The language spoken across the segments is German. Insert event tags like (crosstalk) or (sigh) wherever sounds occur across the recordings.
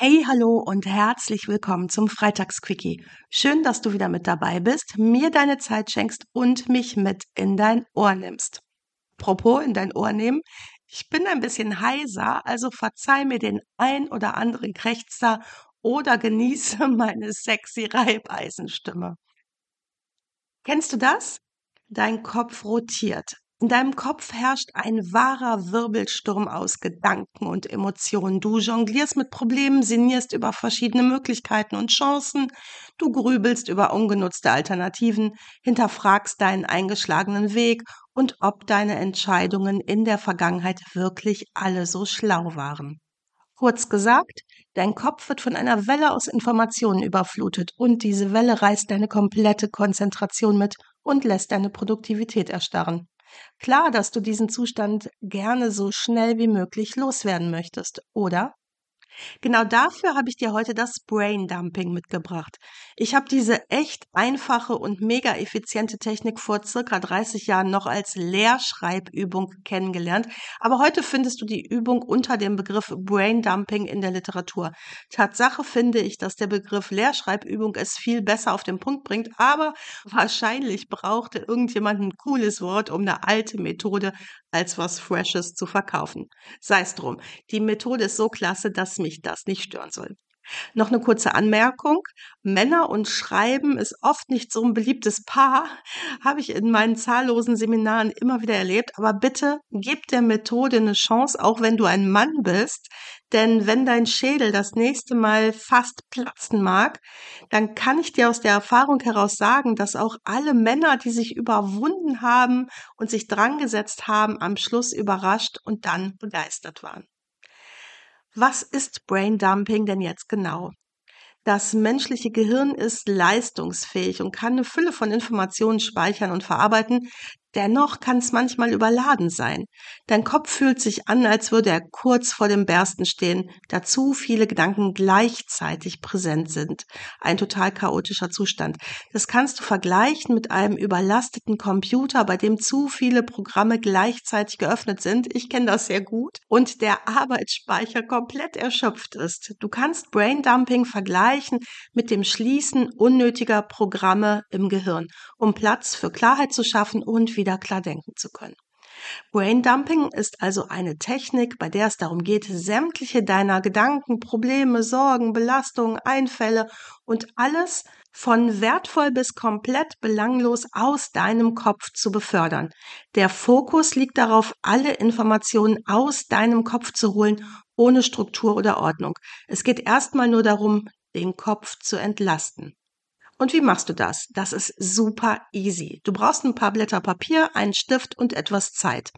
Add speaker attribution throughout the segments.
Speaker 1: Hey, hallo und herzlich willkommen zum Freitagsquickie. Schön, dass du wieder mit dabei bist, mir deine Zeit schenkst und mich mit in dein Ohr nimmst. Apropos in dein Ohr nehmen, ich bin ein bisschen heiser, also verzeih mir den ein oder anderen Krächzer oder genieße (laughs) meine sexy Reibeisenstimme. Kennst du das? Dein Kopf rotiert. In deinem Kopf herrscht ein wahrer Wirbelsturm aus Gedanken und Emotionen. Du jonglierst mit Problemen, sinnierst über verschiedene Möglichkeiten und Chancen, du grübelst über ungenutzte Alternativen, hinterfragst deinen eingeschlagenen Weg und ob deine Entscheidungen in der Vergangenheit wirklich alle so schlau waren. Kurz gesagt, dein Kopf wird von einer Welle aus Informationen überflutet und diese Welle reißt deine komplette Konzentration mit und lässt deine Produktivität erstarren. Klar, dass du diesen Zustand gerne so schnell wie möglich loswerden möchtest, oder? Genau dafür habe ich dir heute das Brain Dumping mitgebracht. Ich habe diese echt einfache und mega effiziente Technik vor circa 30 Jahren noch als Lehrschreibübung kennengelernt, aber heute findest du die Übung unter dem Begriff Brain Dumping in der Literatur. Tatsache finde ich, dass der Begriff Lehrschreibübung es viel besser auf den Punkt bringt, aber wahrscheinlich brauchte irgendjemand ein cooles Wort, um eine alte Methode als was Freshes zu verkaufen. Sei es drum. Die Methode ist so klasse, dass mich das nicht stören soll. Noch eine kurze Anmerkung. Männer und Schreiben ist oft nicht so ein beliebtes Paar, (laughs) habe ich in meinen zahllosen Seminaren immer wieder erlebt. Aber bitte gib der Methode eine Chance, auch wenn du ein Mann bist. Denn wenn dein Schädel das nächste Mal fast platzen mag, dann kann ich dir aus der Erfahrung heraus sagen, dass auch alle Männer, die sich überwunden haben und sich drangesetzt haben, am Schluss überrascht und dann begeistert waren. Was ist Braindumping denn jetzt genau? Das menschliche Gehirn ist leistungsfähig und kann eine Fülle von Informationen speichern und verarbeiten, Dennoch kann es manchmal überladen sein. Dein Kopf fühlt sich an, als würde er kurz vor dem Bersten stehen, da zu viele Gedanken gleichzeitig präsent sind. Ein total chaotischer Zustand. Das kannst du vergleichen mit einem überlasteten Computer, bei dem zu viele Programme gleichzeitig geöffnet sind. Ich kenne das sehr gut. Und der Arbeitsspeicher komplett erschöpft ist. Du kannst Braindumping vergleichen mit dem Schließen unnötiger Programme im Gehirn, um Platz für Klarheit zu schaffen und wieder klar denken zu können. Braindumping ist also eine Technik, bei der es darum geht, sämtliche deiner Gedanken, Probleme, Sorgen, Belastungen, Einfälle und alles von wertvoll bis komplett belanglos aus deinem Kopf zu befördern. Der Fokus liegt darauf, alle Informationen aus deinem Kopf zu holen, ohne Struktur oder Ordnung. Es geht erstmal nur darum, den Kopf zu entlasten. Und wie machst du das? Das ist super easy. Du brauchst ein paar Blätter Papier, einen Stift und etwas Zeit.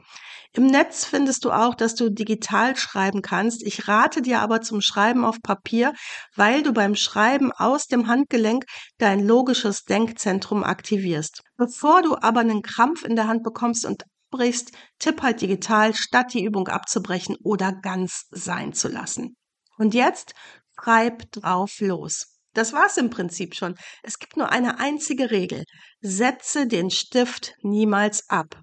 Speaker 1: Im Netz findest du auch, dass du digital schreiben kannst. Ich rate dir aber zum Schreiben auf Papier, weil du beim Schreiben aus dem Handgelenk dein logisches Denkzentrum aktivierst. Bevor du aber einen Krampf in der Hand bekommst und abbrichst, tipp halt digital, statt die Übung abzubrechen oder ganz sein zu lassen. Und jetzt schreib drauf los. Das war's im Prinzip schon. Es gibt nur eine einzige Regel. Setze den Stift niemals ab.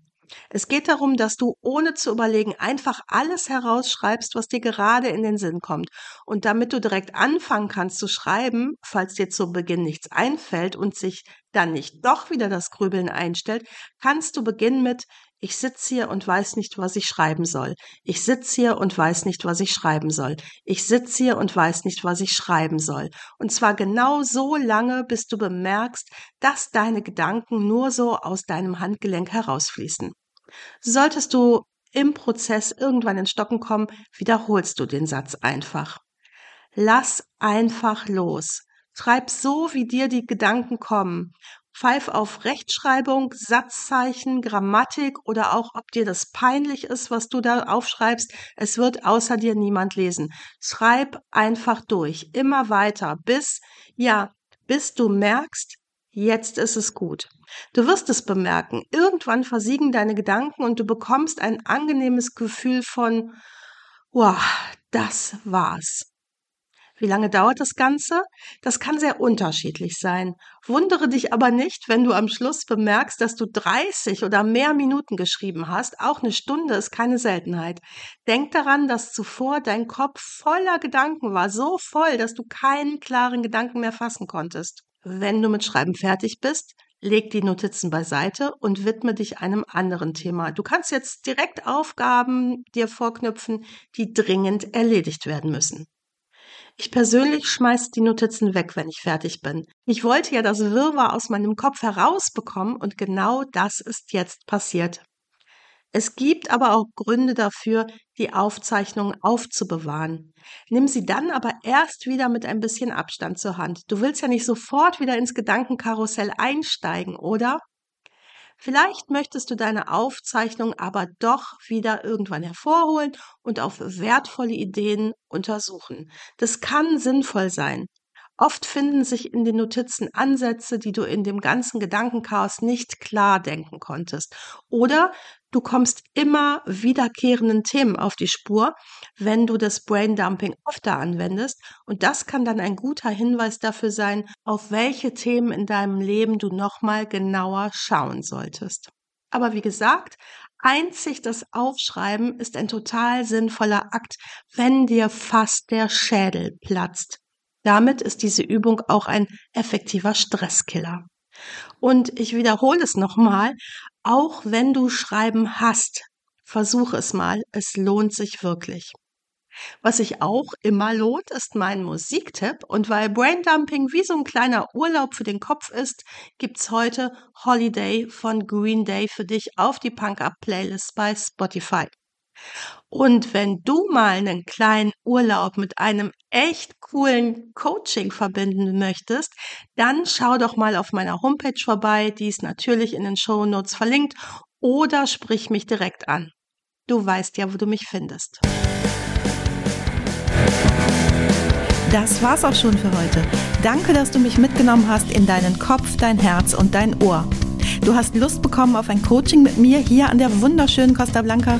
Speaker 1: Es geht darum, dass du ohne zu überlegen einfach alles herausschreibst, was dir gerade in den Sinn kommt. Und damit du direkt anfangen kannst zu schreiben, falls dir zu Beginn nichts einfällt und sich dann nicht doch wieder das Grübeln einstellt, kannst du beginnen mit ich sitze hier und weiß nicht, was ich schreiben soll. Ich sitze hier und weiß nicht, was ich schreiben soll. Ich sitze hier und weiß nicht, was ich schreiben soll. Und zwar genau so lange, bis du bemerkst, dass deine Gedanken nur so aus deinem Handgelenk herausfließen. Solltest du im Prozess irgendwann ins Stocken kommen, wiederholst du den Satz einfach. Lass einfach los. Schreib so, wie dir die Gedanken kommen. Pfeif auf Rechtschreibung, Satzzeichen, Grammatik oder auch, ob dir das peinlich ist, was du da aufschreibst. Es wird außer dir niemand lesen. Schreib einfach durch, immer weiter, bis, ja, bis du merkst, Jetzt ist es gut. Du wirst es bemerken. Irgendwann versiegen deine Gedanken und du bekommst ein angenehmes Gefühl von, wow, das war's. Wie lange dauert das Ganze? Das kann sehr unterschiedlich sein. Wundere dich aber nicht, wenn du am Schluss bemerkst, dass du 30 oder mehr Minuten geschrieben hast. Auch eine Stunde ist keine Seltenheit. Denk daran, dass zuvor dein Kopf voller Gedanken war, so voll, dass du keinen klaren Gedanken mehr fassen konntest. Wenn du mit Schreiben fertig bist, leg die Notizen beiseite und widme dich einem anderen Thema. Du kannst jetzt direkt Aufgaben dir vorknüpfen, die dringend erledigt werden müssen. Ich persönlich schmeiß die Notizen weg, wenn ich fertig bin. Ich wollte ja das Wirrwarr aus meinem Kopf herausbekommen und genau das ist jetzt passiert. Es gibt aber auch Gründe dafür, die Aufzeichnungen aufzubewahren. Nimm sie dann aber erst wieder mit ein bisschen Abstand zur Hand. Du willst ja nicht sofort wieder ins Gedankenkarussell einsteigen, oder? Vielleicht möchtest du deine Aufzeichnung aber doch wieder irgendwann hervorholen und auf wertvolle Ideen untersuchen. Das kann sinnvoll sein. Oft finden sich in den Notizen Ansätze, die du in dem ganzen Gedankenchaos nicht klar denken konntest. Oder du kommst immer wiederkehrenden Themen auf die Spur, wenn du das Braindumping öfter anwendest. Und das kann dann ein guter Hinweis dafür sein, auf welche Themen in deinem Leben du nochmal genauer schauen solltest. Aber wie gesagt, einzig das Aufschreiben ist ein total sinnvoller Akt, wenn dir fast der Schädel platzt. Damit ist diese Übung auch ein effektiver Stresskiller. Und ich wiederhole es nochmal, auch wenn du Schreiben hast, versuche es mal, es lohnt sich wirklich. Was sich auch immer lohnt, ist mein Musiktipp. Und weil Braindumping wie so ein kleiner Urlaub für den Kopf ist, gibt's heute Holiday von Green Day für dich auf die Punk Up Playlist bei Spotify. Und wenn du mal einen kleinen Urlaub mit einem echt coolen Coaching verbinden möchtest, dann schau doch mal auf meiner Homepage vorbei, die ist natürlich in den Show Notes verlinkt oder sprich mich direkt an. Du weißt ja, wo du mich findest.
Speaker 2: Das war's auch schon für heute. Danke, dass du mich mitgenommen hast in deinen Kopf, dein Herz und dein Ohr. Du hast Lust bekommen auf ein Coaching mit mir hier an der wunderschönen Costa Blanca?